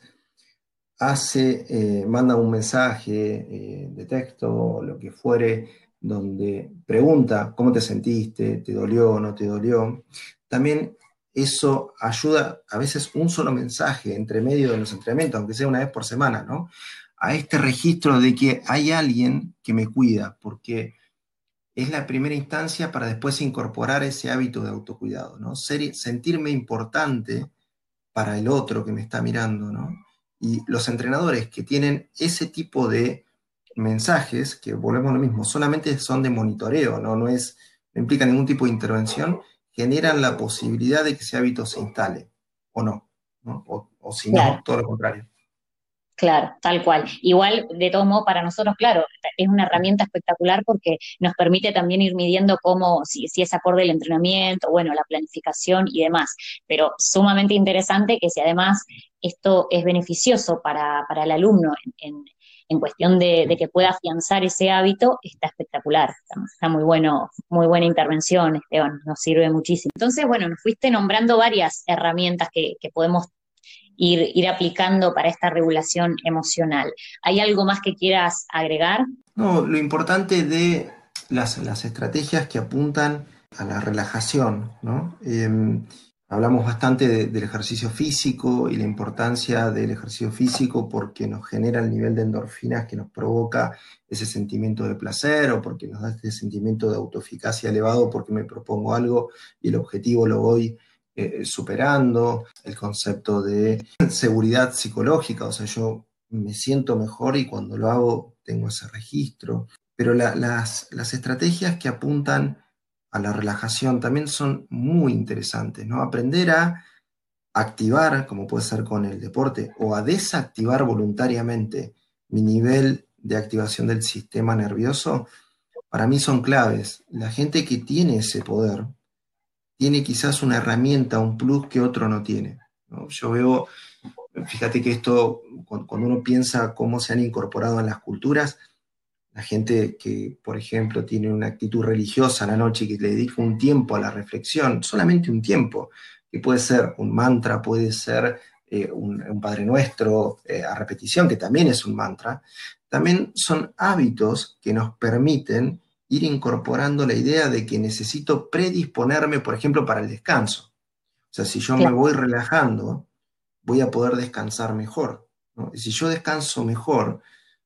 hace, eh, manda un mensaje de texto lo que fuere, donde pregunta cómo te sentiste, te dolió o no te dolió, también eso ayuda a veces un solo mensaje entre medio de los entrenamientos, aunque sea una vez por semana, ¿no? A este registro de que hay alguien que me cuida, porque es la primera instancia para después incorporar ese hábito de autocuidado, ¿no? sentirme importante para el otro que me está mirando, ¿no? Y los entrenadores que tienen ese tipo de mensajes, que volvemos a lo mismo, solamente son de monitoreo, ¿no? No, es, no implica ningún tipo de intervención, generan la posibilidad de que ese hábito se instale, o no, O, si no, todo lo contrario. Claro, tal cual. Igual, de todo modo, para nosotros, claro, es una herramienta espectacular porque nos permite también ir midiendo cómo, si, si es acorde el entrenamiento, bueno, la planificación y demás. Pero sumamente interesante que si además esto es beneficioso para, para el alumno en, en cuestión de, que pueda afianzar ese hábito, está espectacular. Está, muy bueno, muy buena intervención, Esteban, nos sirve muchísimo. Entonces, bueno, nos fuiste nombrando varias herramientas que, podemos ir, aplicando para esta regulación emocional. ¿Hay algo más que quieras agregar? No, lo importante de las, estrategias que apuntan a la relajación, ¿no? Em, Hablamos bastante del ejercicio físico y la importancia del ejercicio físico porque nos genera el nivel de endorfinas que nos provoca ese sentimiento de placer o porque nos da este sentimiento de autoeficacia elevado porque me propongo algo y el objetivo lo voy eh, superando. El concepto de seguridad psicológica, o sea, yo me siento mejor y cuando lo hago tengo ese registro. Pero las, las estrategias que apuntan a la relajación también son muy interesantes, ¿no? Aprender a activar, como puede ser con el deporte, o a desactivar voluntariamente mi nivel de activación del sistema nervioso, para mí son claves. La gente que tiene ese poder tiene quizás una herramienta, un plus que otro no tiene. Yo veo, fíjate que esto, cuando uno piensa cómo se han incorporado en las culturas, la gente que, por ejemplo, tiene una actitud religiosa a la noche que le dedica un tiempo a la reflexión, solamente un tiempo, que puede ser un mantra, puede ser eh, un, Padre Nuestro eh, a repetición, que también es un mantra, también son hábitos que nos permiten ir incorporando la idea de que necesito predisponerme, por ejemplo, para el descanso. O sea, si yo me voy relajando, voy a poder descansar mejor. Y si yo descanso mejor,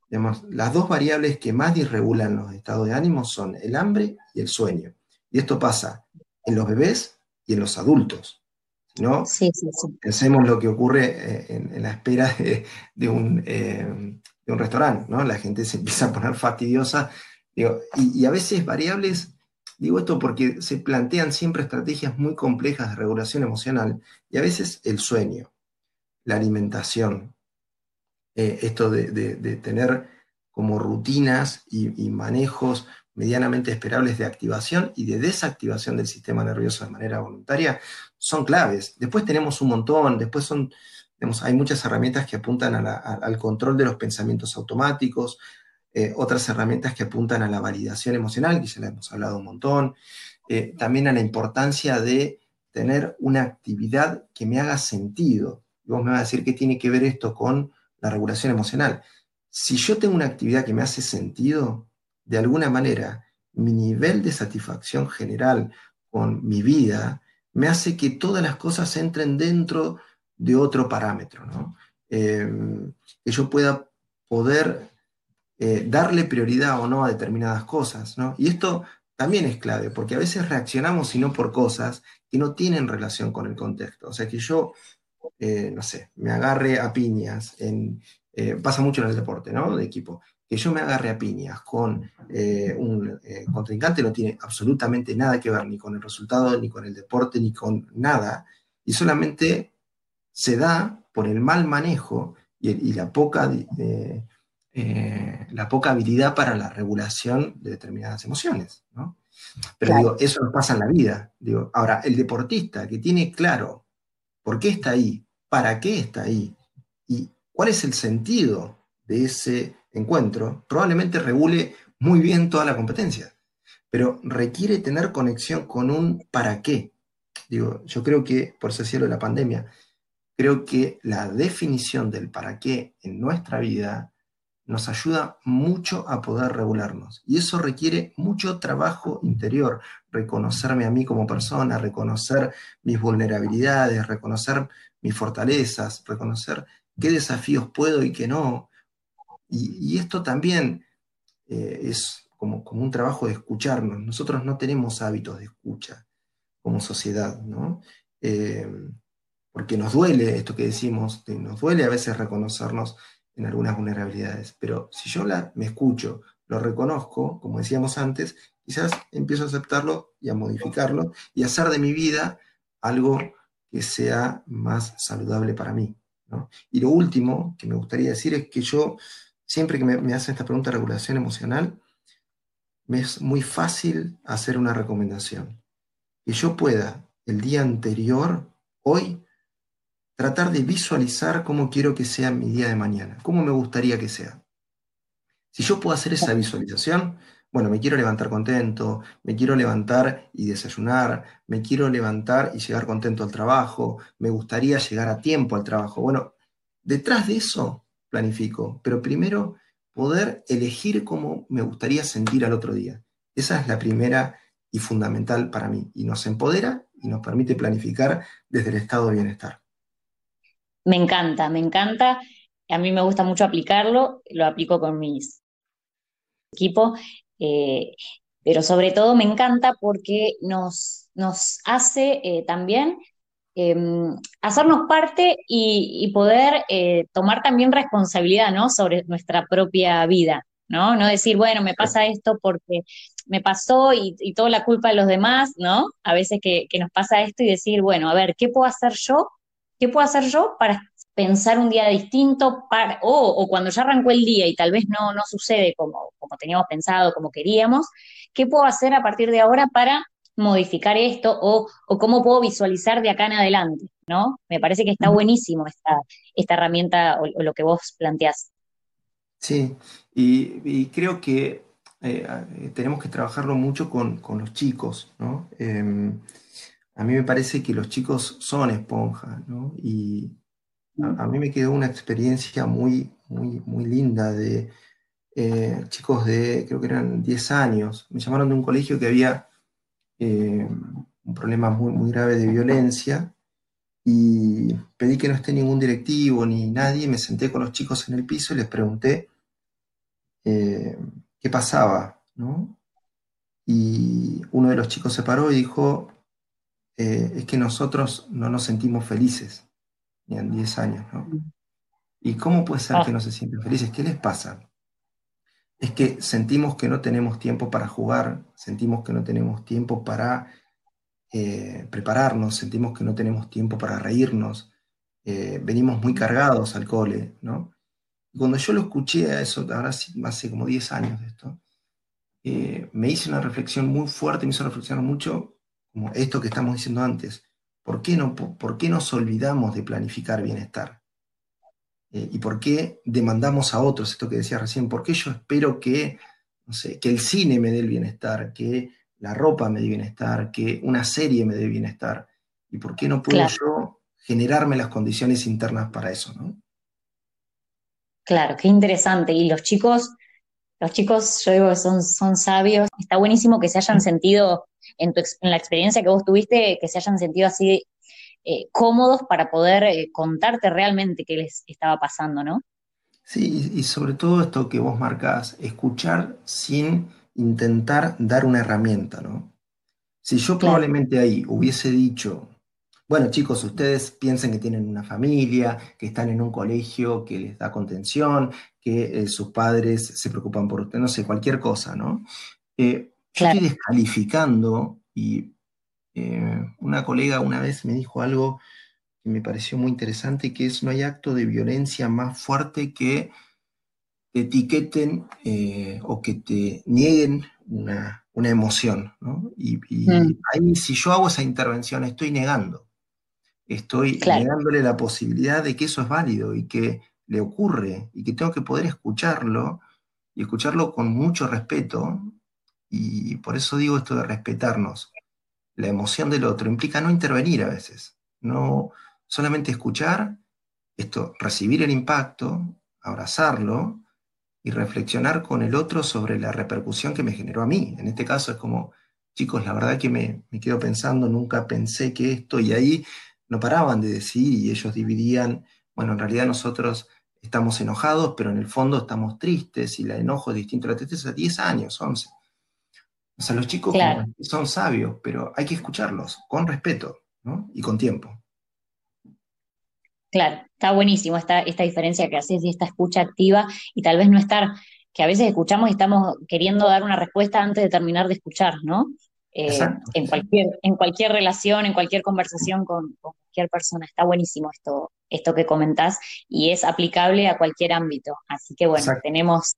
las dos variables que más disregulan los estados de ánimo son el hambre y el sueño. Y esto pasa en los bebés y en los adultos. ¿no? Pensemos lo que ocurre eh, en, la espera de, un, eh, un, restaurante, ¿no? La gente se empieza a poner fastidiosa. Y, a veces variables, digo esto porque se plantean siempre estrategias muy complejas de regulación emocional, y a veces el sueño, la alimentación, eh, esto de, tener como rutinas y, manejos medianamente esperables de activación y de desactivación del sistema nervioso de manera voluntaria, son claves. Después tenemos un montón, después son, hay muchas herramientas que apuntan al control de los pensamientos automáticos, eh, otras herramientas que apuntan a la validación emocional, que ya la hemos hablado un montón, eh, también a la importancia de tener una actividad que me haga sentido. Y vos me vas a decir qué tiene que ver esto con la regulación emocional. Si yo tengo una actividad que me hace sentido, de alguna manera, mi nivel de satisfacción general con mi vida me hace que todas las cosas entren dentro de otro parámetro, ¿no? Em, que yo pueda poder eh, darle prioridad o no a determinadas cosas, ¿no? Y esto también es clave, porque a veces reaccionamos sino por cosas que no tienen relación con el contexto. O sea, que yo eh, no sé, me agarre a piñas, eh, pasa mucho en el deporte, ¿no? De equipo, que yo me agarre a piñas con un contrincante no tiene absolutamente nada que ver ni con el resultado, ni con el deporte, ni con nada, y solamente se da por el mal manejo y, la, poca, la poca habilidad para la regulación de determinadas emociones, ¿no? Pero digo, eso nos pasa en la vida. Digo, ahora, el deportista que tiene claro por qué está ahí, para qué está ahí y cuál es el sentido de ese encuentro, probablemente regule muy bien toda la competencia, pero requiere tener conexión con un para qué. Digo, yo creo que, por ese cielo de la pandemia, creo que la definición del para qué en nuestra vida nos ayuda mucho a poder regularnos. Y eso requiere mucho trabajo interior, reconocerme a mí como persona, reconocer mis vulnerabilidades, reconocer mis fortalezas, reconocer qué desafíos puedo y qué no. Y, esto también eh, es como, como, un trabajo de escucharnos. Nosotros no tenemos hábitos de escucha como sociedad, ¿no? Eh, porque nos duele esto que decimos, nos duele a veces reconocernos en algunas vulnerabilidades, pero si yo la, me escucho, lo reconozco, como decíamos antes, quizás empiezo a aceptarlo y a modificarlo y hacer de mi vida algo que sea más saludable para mí. Y lo último que me gustaría decir es que yo, siempre que me, me hacen esta pregunta de regulación emocional, me es muy fácil hacer una recomendación. Que yo pueda el día anterior, hoy, tratar de visualizar cómo quiero que sea mi día de mañana, cómo me gustaría que sea. Si yo puedo hacer esa visualización, bueno, me quiero levantar contento, me quiero levantar y desayunar, me quiero levantar y llegar contento al trabajo, me gustaría llegar a tiempo al trabajo. Bueno, detrás de eso planifico, pero primero poder elegir cómo me gustaría sentir al otro día. Esa es la primera y fundamental para mí, y nos empodera y nos permite planificar desde el estado de bienestar. Me encanta, me encanta. A mí me gusta mucho aplicarlo, lo aplico con mis equipos, eh, pero sobre todo me encanta porque nos, nos hace eh, también em, hacernos parte y, poder eh, tomar también responsabilidad ¿no? sobre nuestra propia vida. ¿no? No decir, bueno, me pasa esto porque me pasó y, toda la culpa de los demás, ¿no? A veces que, que, nos pasa esto y decir, bueno, a ver, ¿qué puedo hacer yo ¿Qué puedo hacer yo para pensar un día distinto? Para, o, cuando ya arrancó el día y tal vez no, no sucede como, como teníamos pensado, como queríamos, ¿qué puedo hacer a partir de ahora para modificar esto o, cómo puedo visualizar de acá en adelante, ¿no? Me parece que está buenísimo esta, esta herramienta o, lo que vos planteás. Sí, y, creo que eh, tenemos que trabajarlo mucho con, los chicos, ¿no? Em, a mí me parece que los chicos son esponjas, ¿no? Y a, mí me quedó una experiencia muy, muy, muy linda de eh, chicos de, creo que eran 10 años, me llamaron de un colegio que había eh, un problema muy, muy grave de violencia y pedí que no esté ningún directivo ni nadie, me senté con los chicos en el piso y les pregunté eh, qué pasaba, ¿no? Y uno de los chicos se paró y dijo, es que nosotros no nos sentimos felices en 10 años, ¿no? ¿Y cómo puede ser que ah. no se sienten felices? ¿Qué les pasa? Es que sentimos que no tenemos tiempo para jugar, sentimos que no tenemos tiempo para eh, prepararnos, sentimos que no tenemos tiempo para reírnos, eh, venimos muy cargados al cole, ¿no? Y cuando yo lo escuché a eso, ahora hace como 10 años de esto, eh, me hice una reflexión muy fuerte, me hizo reflexionar mucho, como esto que estamos diciendo antes, ¿Por qué, no, ¿Por qué nos olvidamos de planificar bienestar? Eh, ¿Y por qué demandamos a otros, esto que decía recién, por qué yo espero que, no sé, que el cine me dé el bienestar, que la ropa me dé bienestar, que una serie me dé bienestar? ¿Y por qué no puedo yo generarme las condiciones internas para eso? ¿no? Claro, qué interesante. Y los chicos, los chicos, yo digo que son, son sabios. Está buenísimo que se hayan sentido en, la experiencia que vos tuviste, que se hayan sentido así eh, cómodos para poder eh, contarte realmente qué les estaba pasando, ¿no? Sí, y sobre todo esto que vos marcás, escuchar sin intentar dar una herramienta, ¿no? Si yo probablemente ahí hubiese dicho, bueno chicos, ustedes piensen que tienen una familia, que están en un colegio que les da contención, que eh, sus padres se preocupan por usted, no sé, cualquier cosa, ¿no? Yo estoy descalificando y eh, una colega una vez me dijo algo que me pareció muy interesante, que es no hay acto de violencia más fuerte que te etiqueten eh, o que te nieguen una, emoción. Y, mm. ahí si yo hago esa intervención estoy negando, estoy negándole la posibilidad de que eso es válido y que le ocurre y que tengo que poder escucharlo y escucharlo con mucho respeto y por eso digo esto de respetarnos. La emoción del otro implica no intervenir a veces, no solamente escuchar, esto, recibir el impacto, abrazarlo y reflexionar con el otro sobre la repercusión que me generó a mí. En este caso es como, chicos, la verdad que me, me quedo pensando, nunca pensé que esto, y ahí no paraban de decir y ellos dividían, bueno, en realidad nosotros estamos enojados, pero en el fondo estamos tristes y el enojo es distinto a la tristeza, 10 años, 11. O sea, los chicos son sabios, pero hay que escucharlos con respeto y con tiempo. Claro, está buenísimo esta, esta diferencia que haces de esta escucha activa y tal vez no estar, que a veces escuchamos y estamos queriendo dar una respuesta antes de terminar de escuchar, ¿no? Eh, en, cualquier, en cualquier relación, en cualquier conversación con, cualquier persona. Está buenísimo esto, esto que comentás y es aplicable a cualquier ámbito. Así que bueno, tenemos,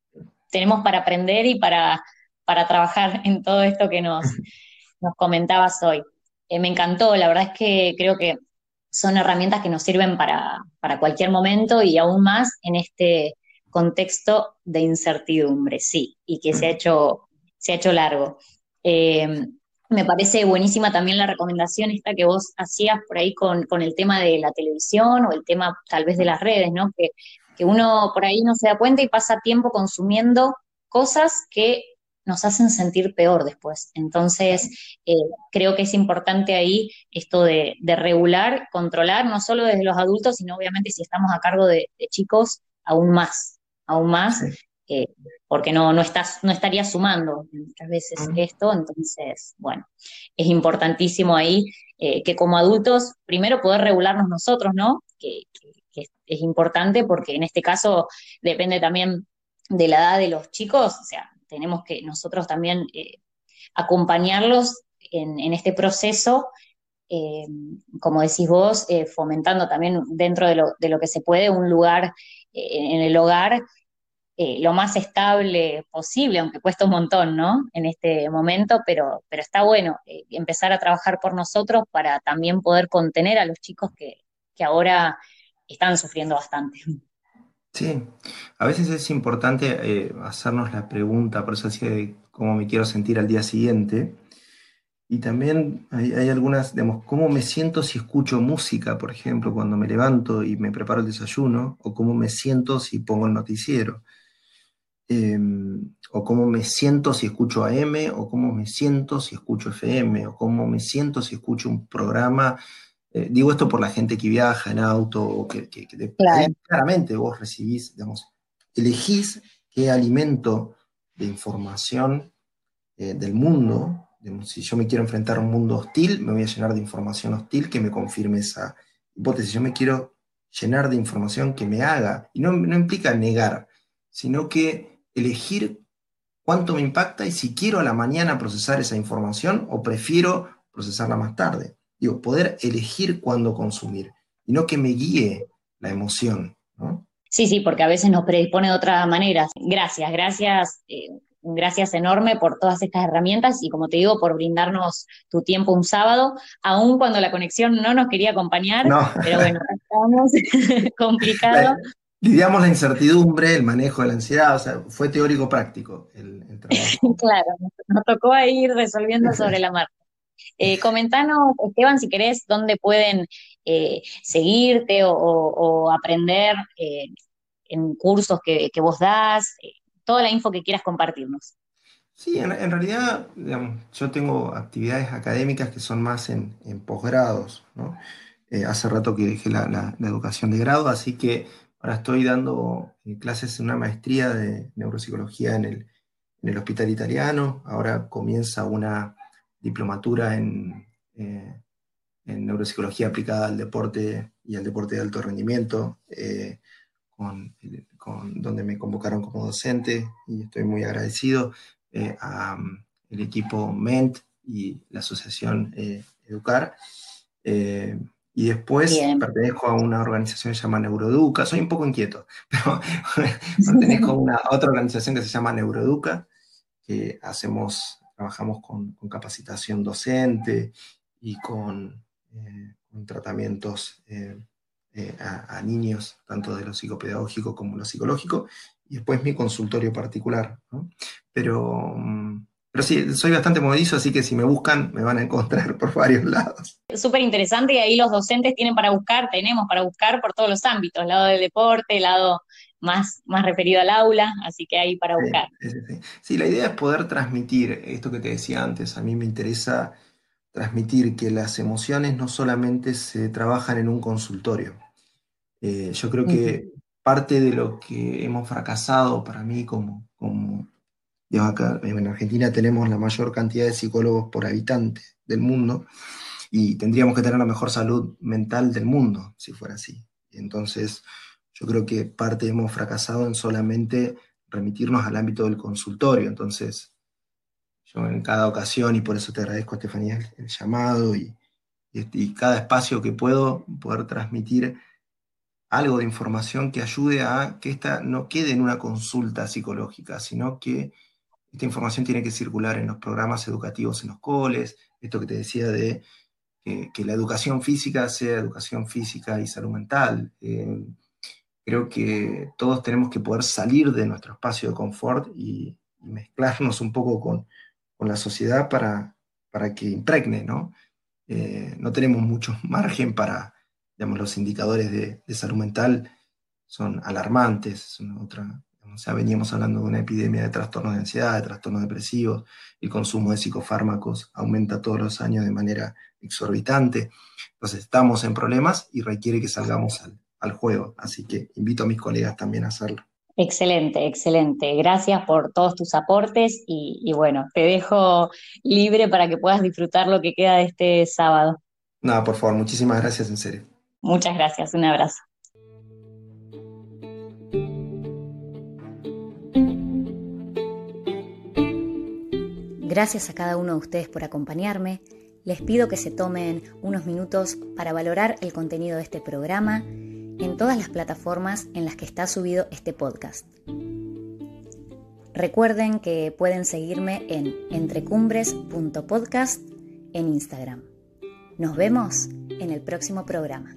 tenemos para aprender y para para trabajar en todo esto que nos, nos comentabas hoy. Eh, me encantó, la verdad es que creo que son herramientas que nos sirven para, cualquier momento y aún más en este contexto de incertidumbre, sí, y que se ha hecho, se ha hecho largo. Eh, me parece buenísima también la recomendación esta que vos hacías por ahí con, el tema de la televisión o el tema tal vez de las redes, ¿no? Que, que uno por ahí no se da cuenta y pasa tiempo consumiendo cosas que nos hacen sentir peor después. Entonces, eh, creo que es importante ahí esto de, regular, controlar, no solo desde los adultos, sino obviamente si estamos a cargo de, chicos, aún más, aún más, eh, porque no, no, estás, no estaría sumando muchas veces esto. Entonces, bueno, es importantísimo ahí eh, que como adultos, primero poder regularnos nosotros, ¿no? que es importante porque en este caso depende también de la edad de los chicos, o sea, tenemos que nosotros también eh, acompañarlos en, este proceso, como decís vos, fomentando también dentro de lo, que se puede un lugar en el hogar lo más estable posible, aunque cuesta un montón, ¿no? En este momento, pero, pero está bueno empezar a trabajar por nosotros para también poder contener a los chicos que, que ahora están sufriendo bastante. Sí, a veces es importante eh, hacernos la pregunta, por eso decía de cómo me quiero sentir al día siguiente. Y también hay, hay, algunas, digamos, cómo me siento si escucho música, por ejemplo, cuando me levanto y me preparo el desayuno, o cómo me siento si pongo el noticiero. Eh, o cómo me siento si escucho AM, o cómo me siento si escucho FM, o cómo me siento si escucho un programa. Eh, digo esto por la gente que viaja en auto, o que, que, que claro. claramente vos recibís, digamos, elegís qué alimento de información eh, del mundo, digamos, si yo me quiero enfrentar a un mundo hostil, me voy a llenar de información hostil que me confirme esa hipótesis. Yo me quiero llenar de información que me haga, y no, no implica negar, sino que elegir cuánto me impacta y si quiero a la mañana procesar esa información o prefiero procesarla más tarde. Digo, poder elegir cuándo consumir y no que me guíe la emoción, ¿no? Sí, sí, porque a veces nos predispone de otra manera. Gracias, gracias, eh, gracias enorme por todas estas herramientas y como te digo, por brindarnos tu tiempo un sábado, aun cuando la conexión no nos quería acompañar, no. pero bueno, estamos complicado lidiamos la incertidumbre, el manejo de la ansiedad, o sea, fue teórico-práctico el, el, trabajo. claro, nos tocó ahí ir resolviendo sobre la marcha. Eh, comentanos, Esteban, si querés, dónde pueden eh, seguirte o, o aprender eh, en cursos que, que vos das, eh, toda la info que quieras compartirnos. Sí, en, en realidad, digamos, yo tengo actividades académicas que son más en, en posgrados, ¿no? Hace rato que dejé la, la, la educación de grado, así que Ahora estoy dando eh, clases en una maestría de neuropsicología en el, Hospital Italiano. Ahora comienza una diplomatura en, eh, en, neuropsicología aplicada al deporte y al deporte de alto rendimiento, eh, donde me convocaron como docente y estoy muy agradecido al equipo MENT y la asociación Educar. Y después Bien. pertenezco a una organización que se llama Neuroeduca. Soy un poco inquieto, pero pertenezco a, una, a otra organización que se llama Neuroeduca, que hacemos, trabajamos con, con capacitación docente y con, eh, con tratamientos eh, eh, a, a, niños, tanto de lo psicopedagógico como lo psicológico, y después mi consultorio particular. ¿no? Pero um, pero sí, soy bastante movedizo, así que si me buscan, me van a encontrar por varios lados. Súper interesante y ahí los docentes tienen para buscar, tenemos para buscar por todos los ámbitos, lado del deporte, lado más, más referido al aula, así que hay para buscar. Sí, sí, sí. sí, la idea es poder transmitir esto que te decía antes. A mí me interesa transmitir que las emociones no solamente se trabajan en un consultorio. Eh, yo creo que uh -huh. parte de lo que hemos fracasado para mí como, como acá en Argentina tenemos la mayor cantidad de psicólogos por habitante del mundo y tendríamos que tener la mejor salud mental del mundo si fuera así. Entonces, yo creo que parte hemos fracasado en solamente remitirnos al ámbito del consultorio. Entonces, yo en cada ocasión, y por eso te agradezco, Estefanía, el llamado y, y, y, cada espacio que puedo, poder transmitir algo de información que ayude a que esta no quede en una consulta psicológica, sino que esta información tiene que circular en los programas educativos en los coles, esto que te decía de que, la educación física sea educación física y salud mental. Eh, creo que todos tenemos que poder salir de nuestro espacio de confort y, y mezclarnos un poco con, con, la sociedad para, para que impregne, ¿no? Eh, no tenemos mucho margen para, digamos, los indicadores de, de salud mental son alarmantes, es una otra, o sea, veníamos hablando de una epidemia de trastornos de ansiedad, de trastornos depresivos, el consumo de psicofármacos aumenta todos los años de manera exorbitante. Entonces estamos en problemas y requiere que salgamos al, al juego. Así que invito a mis colegas también a hacerlo. Excelente, excelente. Gracias por todos tus aportes y, y, bueno, te dejo libre para que puedas disfrutar lo que queda de este sábado. Nada, por favor, muchísimas gracias en serio. Muchas gracias, un abrazo. Gracias a cada uno de ustedes por acompañarme. Les pido que se tomen unos minutos para valorar el contenido de este programa en todas las plataformas en las que está subido este podcast. Recuerden que pueden seguirme en entrecumbres.podcast en Instagram. Nos vemos en el próximo programa.